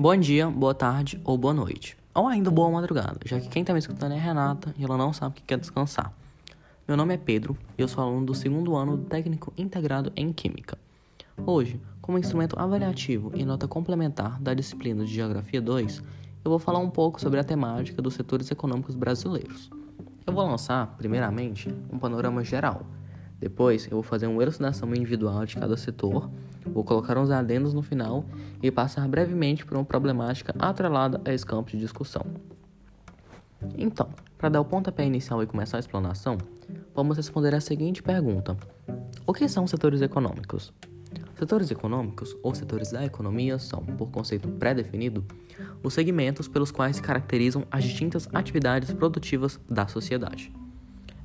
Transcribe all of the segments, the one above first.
Bom dia, boa tarde ou boa noite. Ou ainda boa madrugada, já que quem está me escutando é Renata e ela não sabe que quer descansar. Meu nome é Pedro e eu sou aluno do segundo ano do Técnico Integrado em Química. Hoje, como instrumento avaliativo e nota complementar da disciplina de Geografia 2, eu vou falar um pouco sobre a temática dos setores econômicos brasileiros. Eu vou lançar, primeiramente, um panorama geral. Depois, eu vou fazer uma elucidação individual de cada setor, vou colocar uns adendos no final e passar brevemente por uma problemática atrelada a esse campo de discussão. Então, para dar o pontapé inicial e começar a explanação, vamos responder a seguinte pergunta: O que são setores econômicos? Setores econômicos, ou setores da economia, são, por conceito pré-definido, os segmentos pelos quais se caracterizam as distintas atividades produtivas da sociedade.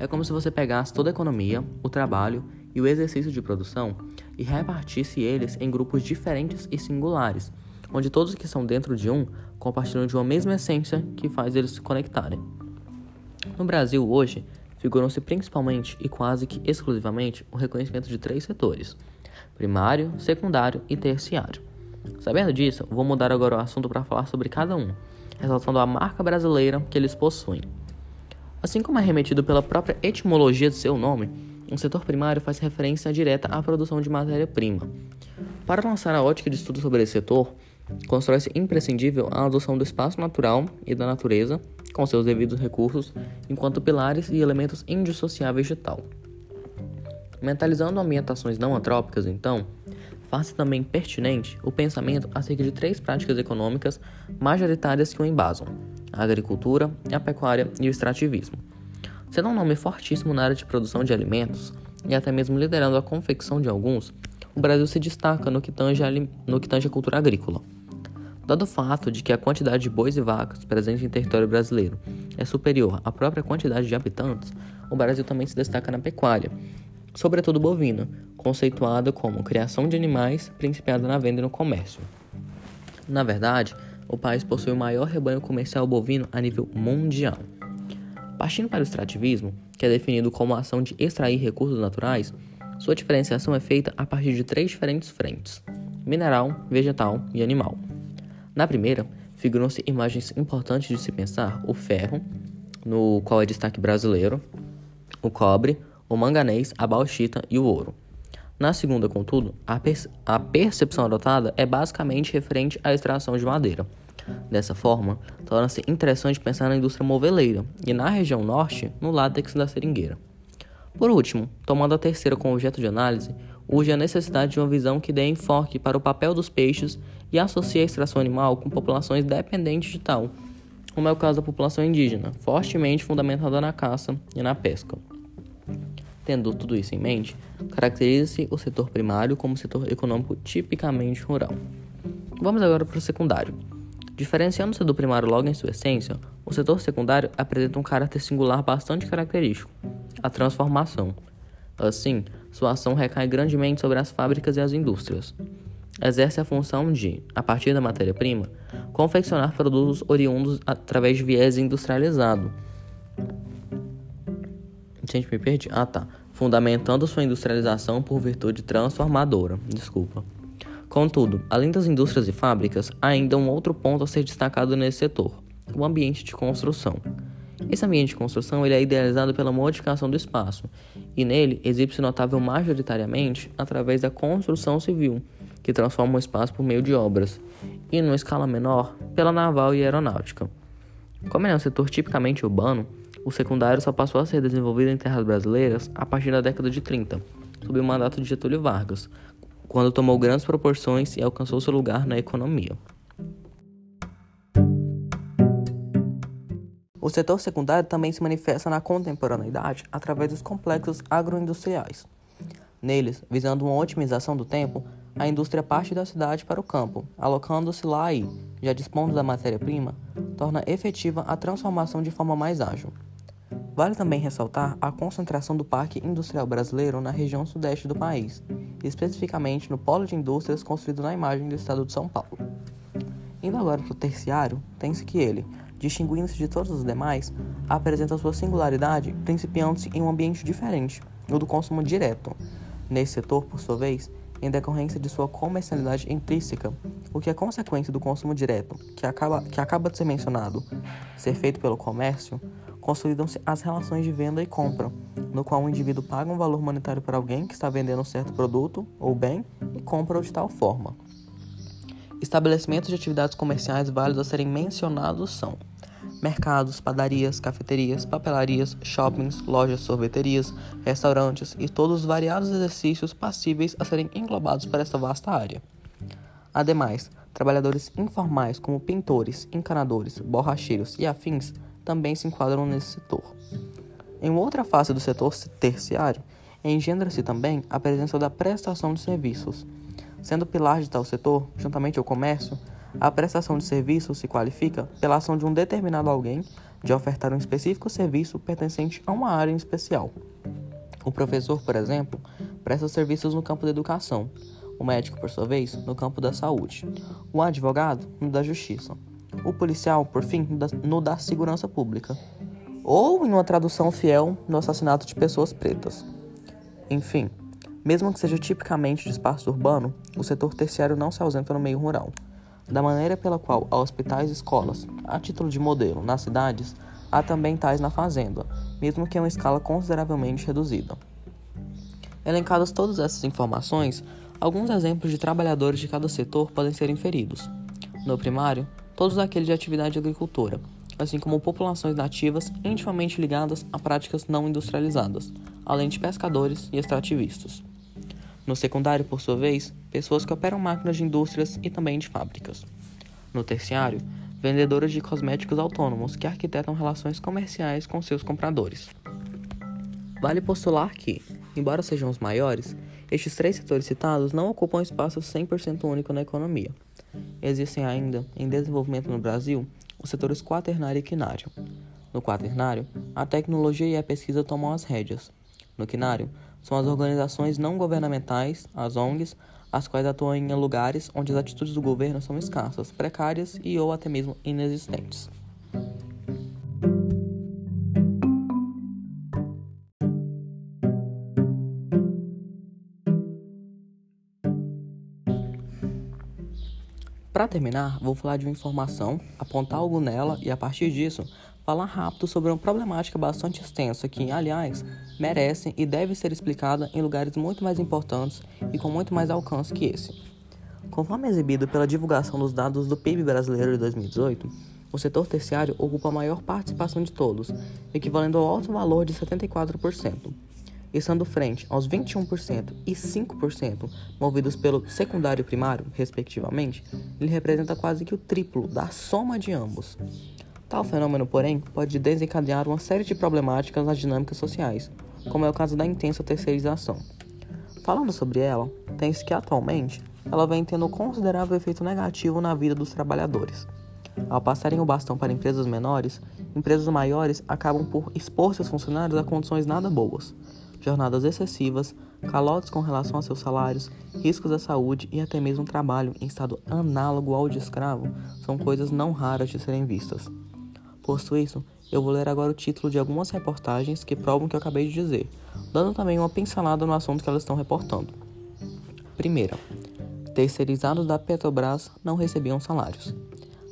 É como se você pegasse toda a economia, o trabalho e o exercício de produção e repartisse eles em grupos diferentes e singulares, onde todos que são dentro de um compartilham de uma mesma essência que faz eles se conectarem. No Brasil, hoje, figuram-se principalmente e quase que exclusivamente o reconhecimento de três setores: primário, secundário e terciário. Sabendo disso, vou mudar agora o assunto para falar sobre cada um, ressaltando a marca brasileira que eles possuem. Assim como é remetido pela própria etimologia de seu nome, um setor primário faz referência direta à produção de matéria-prima. Para lançar a ótica de estudo sobre esse setor, constrói-se imprescindível a adoção do espaço natural e da natureza, com seus devidos recursos, enquanto pilares e elementos indissociáveis de tal. Mentalizando ambientações não antrópicas, então, faz-se também pertinente o pensamento acerca de três práticas econômicas majoritárias que o embasam: a agricultura, a pecuária e o extrativismo. Sendo um nome fortíssimo na área de produção de alimentos e até mesmo liderando a confecção de alguns, o Brasil se destaca no que tange a, no que tange a cultura agrícola. Dado o fato de que a quantidade de bois e vacas presente em território brasileiro é superior à própria quantidade de habitantes, o Brasil também se destaca na pecuária, sobretudo bovina, conceituada como criação de animais principiada na venda e no comércio. Na verdade, o país possui o maior rebanho comercial bovino a nível mundial. Partindo para o extrativismo, que é definido como a ação de extrair recursos naturais, sua diferenciação é feita a partir de três diferentes frentes: mineral, vegetal e animal. Na primeira, figuram-se imagens importantes de se pensar o ferro, no qual é destaque brasileiro, o cobre, o manganês, a bauxita e o ouro. Na segunda, contudo, a, perce a percepção adotada é basicamente referente à extração de madeira. Dessa forma, torna-se interessante pensar na indústria moveleira e, na região norte, no látex da seringueira. Por último, tomando a terceira como objeto de análise, urge a necessidade de uma visão que dê enfoque para o papel dos peixes e associe a extração animal com populações dependentes de tal, como é o caso da população indígena, fortemente fundamentada na caça e na pesca. Tendo tudo isso em mente, caracteriza-se o setor primário como setor econômico tipicamente rural. Vamos agora para o secundário. Diferenciando-se do primário logo em sua essência, o setor secundário apresenta um caráter singular bastante característico: a transformação. Assim, sua ação recai grandemente sobre as fábricas e as indústrias. Exerce a função de, a partir da matéria-prima, confeccionar produtos oriundos através de viés industrializado. Gente, me perdi. Ah, tá fundamentando sua industrialização por virtude transformadora. Desculpa. Contudo, além das indústrias e fábricas, há ainda um outro ponto a ser destacado nesse setor: o ambiente de construção. Esse ambiente de construção ele é idealizado pela modificação do espaço, e nele exibe-se notável majoritariamente através da construção civil, que transforma o espaço por meio de obras, e, numa escala menor, pela naval e aeronáutica. Como é um setor tipicamente urbano, o secundário só passou a ser desenvolvido em terras brasileiras a partir da década de 30, sob o mandato de Getúlio Vargas, quando tomou grandes proporções e alcançou seu lugar na economia. O setor secundário também se manifesta na contemporaneidade através dos complexos agroindustriais. Neles, visando uma otimização do tempo, a indústria parte da cidade para o campo, alocando-se lá e, já dispondo da matéria-prima, torna efetiva a transformação de forma mais ágil. Vale também ressaltar a concentração do Parque Industrial Brasileiro na região sudeste do país, especificamente no polo de indústrias construído na imagem do estado de São Paulo. Indo agora para o terciário, tem-se que ele, distinguindo-se de todos os demais, apresenta sua singularidade principiando-se em um ambiente diferente, o do consumo direto. Nesse setor, por sua vez, em decorrência de sua comercialidade intrínseca, o que é consequência do consumo direto, que acaba, que acaba de ser mencionado, ser feito pelo comércio, consolidam-se as relações de venda e compra, no qual o indivíduo paga um valor monetário para alguém que está vendendo um certo produto ou bem e compra-o de tal forma. Estabelecimentos de atividades comerciais válidos a serem mencionados são mercados, padarias, cafeterias, papelarias, shoppings, lojas, sorveterias, restaurantes e todos os variados exercícios passíveis a serem englobados para esta vasta área. Ademais, trabalhadores informais como pintores, encanadores, borracheiros e afins também se enquadram nesse setor. Em outra face do setor terciário, engendra-se também a presença da prestação de serviços. Sendo pilar de tal setor, juntamente ao comércio, a prestação de serviço se qualifica pela ação de um determinado alguém de ofertar um específico serviço pertencente a uma área em especial. O professor, por exemplo, presta serviços no campo da educação, o médico, por sua vez, no campo da saúde, o advogado no da justiça, o policial, por fim, no da segurança pública, ou, em uma tradução fiel, no assassinato de pessoas pretas. Enfim, mesmo que seja tipicamente de espaço urbano, o setor terciário não se ausenta no meio rural da maneira pela qual há hospitais e escolas, a título de modelo, nas cidades, há também tais na fazenda, mesmo que em uma escala consideravelmente reduzida. Elencadas todas essas informações, alguns exemplos de trabalhadores de cada setor podem ser inferidos. No primário, todos aqueles de atividade agricultora, assim como populações nativas intimamente ligadas a práticas não industrializadas, além de pescadores e extrativistas. No secundário, por sua vez, pessoas que operam máquinas de indústrias e também de fábricas. No terciário, vendedoras de cosméticos autônomos que arquitetam relações comerciais com seus compradores. Vale postular que, embora sejam os maiores, estes três setores citados não ocupam espaço 100% único na economia. Existem ainda, em desenvolvimento no Brasil, os setores quaternário e quinário. No quaternário, a tecnologia e a pesquisa tomam as rédeas. No quinário, são as organizações não governamentais, as ONGs, as quais atuam em lugares onde as atitudes do governo são escassas, precárias e ou até mesmo inexistentes. Para terminar, vou falar de uma informação, apontar algo nela e a partir disso falar rápido sobre uma problemática bastante extensa que, aliás, merece e deve ser explicada em lugares muito mais importantes e com muito mais alcance que esse. Conforme exibido pela divulgação dos dados do PIB brasileiro de 2018, o setor terciário ocupa a maior participação de todos, equivalendo ao alto valor de 74%, estando frente aos 21% e 5% movidos pelo secundário e primário, respectivamente, ele representa quase que o triplo da soma de ambos. Tal fenômeno, porém, pode desencadear uma série de problemáticas nas dinâmicas sociais, como é o caso da intensa terceirização. Falando sobre ela, tem-se que atualmente ela vem tendo considerável efeito negativo na vida dos trabalhadores. Ao passarem o bastão para empresas menores, empresas maiores acabam por expor seus funcionários a condições nada boas, jornadas excessivas, calotes com relação a seus salários, riscos à saúde e até mesmo trabalho em estado análogo ao de escravo são coisas não raras de serem vistas. Posto isso, eu vou ler agora o título de algumas reportagens que provam o que eu acabei de dizer, dando também uma pincelada no assunto que elas estão reportando. Primeira, terceirizados da Petrobras não recebiam salários.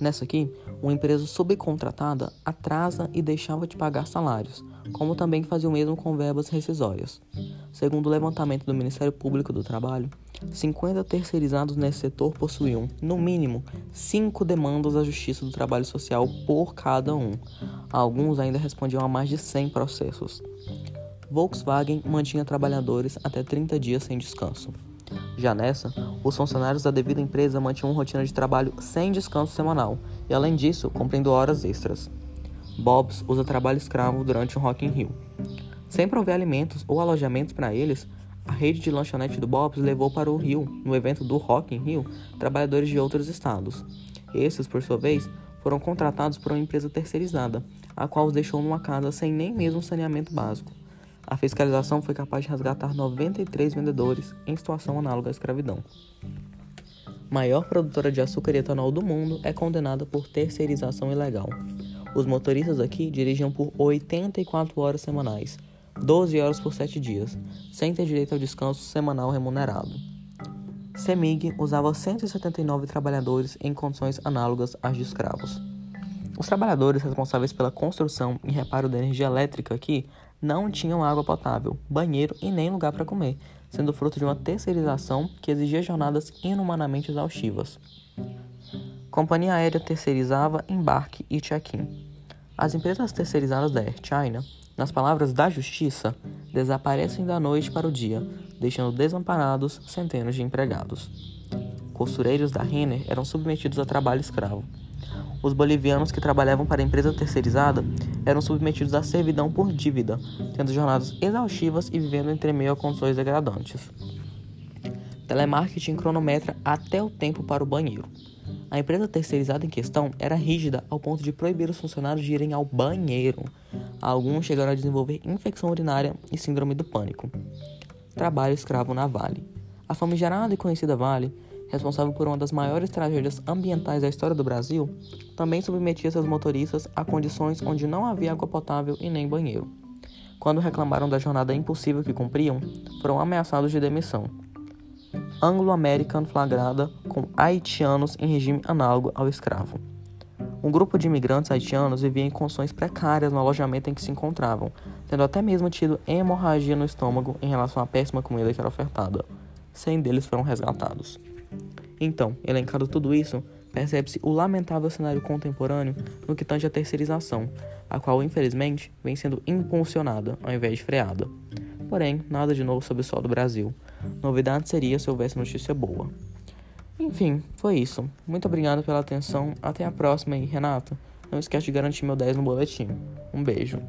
Nessa aqui, uma empresa subcontratada atrasa e deixava de pagar salários, como também fazia o mesmo com verbas rescisórias. Segundo o levantamento do Ministério Público do Trabalho, 50 terceirizados nesse setor possuíam, no mínimo, 5 demandas à Justiça do Trabalho Social por cada um. Alguns ainda respondiam a mais de 100 processos. Volkswagen mantinha trabalhadores até 30 dias sem descanso. Já nessa, os funcionários da devida empresa mantinham rotina de trabalho sem descanso semanal e, além disso, cumprindo horas extras. Bob's usa trabalho escravo durante um Rock in Rio. Sem prover alimentos ou alojamentos para eles, a rede de lanchonete do Bob's levou para o Rio, no evento do Rock in Rio, trabalhadores de outros estados. Esses, por sua vez, foram contratados por uma empresa terceirizada, a qual os deixou numa casa sem nem mesmo saneamento básico. A fiscalização foi capaz de resgatar 93 vendedores em situação análoga à escravidão. Maior produtora de açúcar e etanol do mundo é condenada por terceirização ilegal. Os motoristas aqui dirigiam por 84 horas semanais, 12 horas por 7 dias, sem ter direito ao descanso semanal remunerado. CEMIG usava 179 trabalhadores em condições análogas às de escravos. Os trabalhadores responsáveis pela construção e reparo da energia elétrica aqui não tinham água potável, banheiro e nem lugar para comer, sendo fruto de uma terceirização que exigia jornadas inumanamente exaustivas. Companhia aérea terceirizava embarque e check-in. As empresas terceirizadas da Air China, nas palavras da justiça, desaparecem da noite para o dia, deixando desamparados centenas de empregados. Costureiros da Renner eram submetidos a trabalho escravo os bolivianos que trabalhavam para a empresa terceirizada eram submetidos à servidão por dívida, tendo jornadas exaustivas e vivendo entre meio a condições degradantes. Telemarketing cronometra até o tempo para o banheiro. A empresa terceirizada em questão era rígida ao ponto de proibir os funcionários de irem ao banheiro. Alguns chegaram a desenvolver infecção urinária e síndrome do pânico. Trabalho escravo na Vale. A famigerada e conhecida Vale responsável por uma das maiores tragédias ambientais da história do Brasil, também submetia seus motoristas a condições onde não havia água potável e nem banheiro. Quando reclamaram da jornada impossível que cumpriam, foram ameaçados de demissão. Anglo-American flagrada com haitianos em regime análogo ao escravo. Um grupo de imigrantes haitianos vivia em condições precárias no alojamento em que se encontravam, tendo até mesmo tido hemorragia no estômago em relação à péssima comida que era ofertada. Cem deles foram resgatados. Então, elencado tudo isso, percebe-se o lamentável cenário contemporâneo no que tange à terceirização, a qual, infelizmente, vem sendo impulsionada ao invés de freada. Porém, nada de novo sobre o sol do Brasil. Novidade seria se houvesse notícia boa. Enfim, foi isso. Muito obrigado pela atenção. Até a próxima e Renato, não esquece de garantir meu 10 no boletim. Um beijo.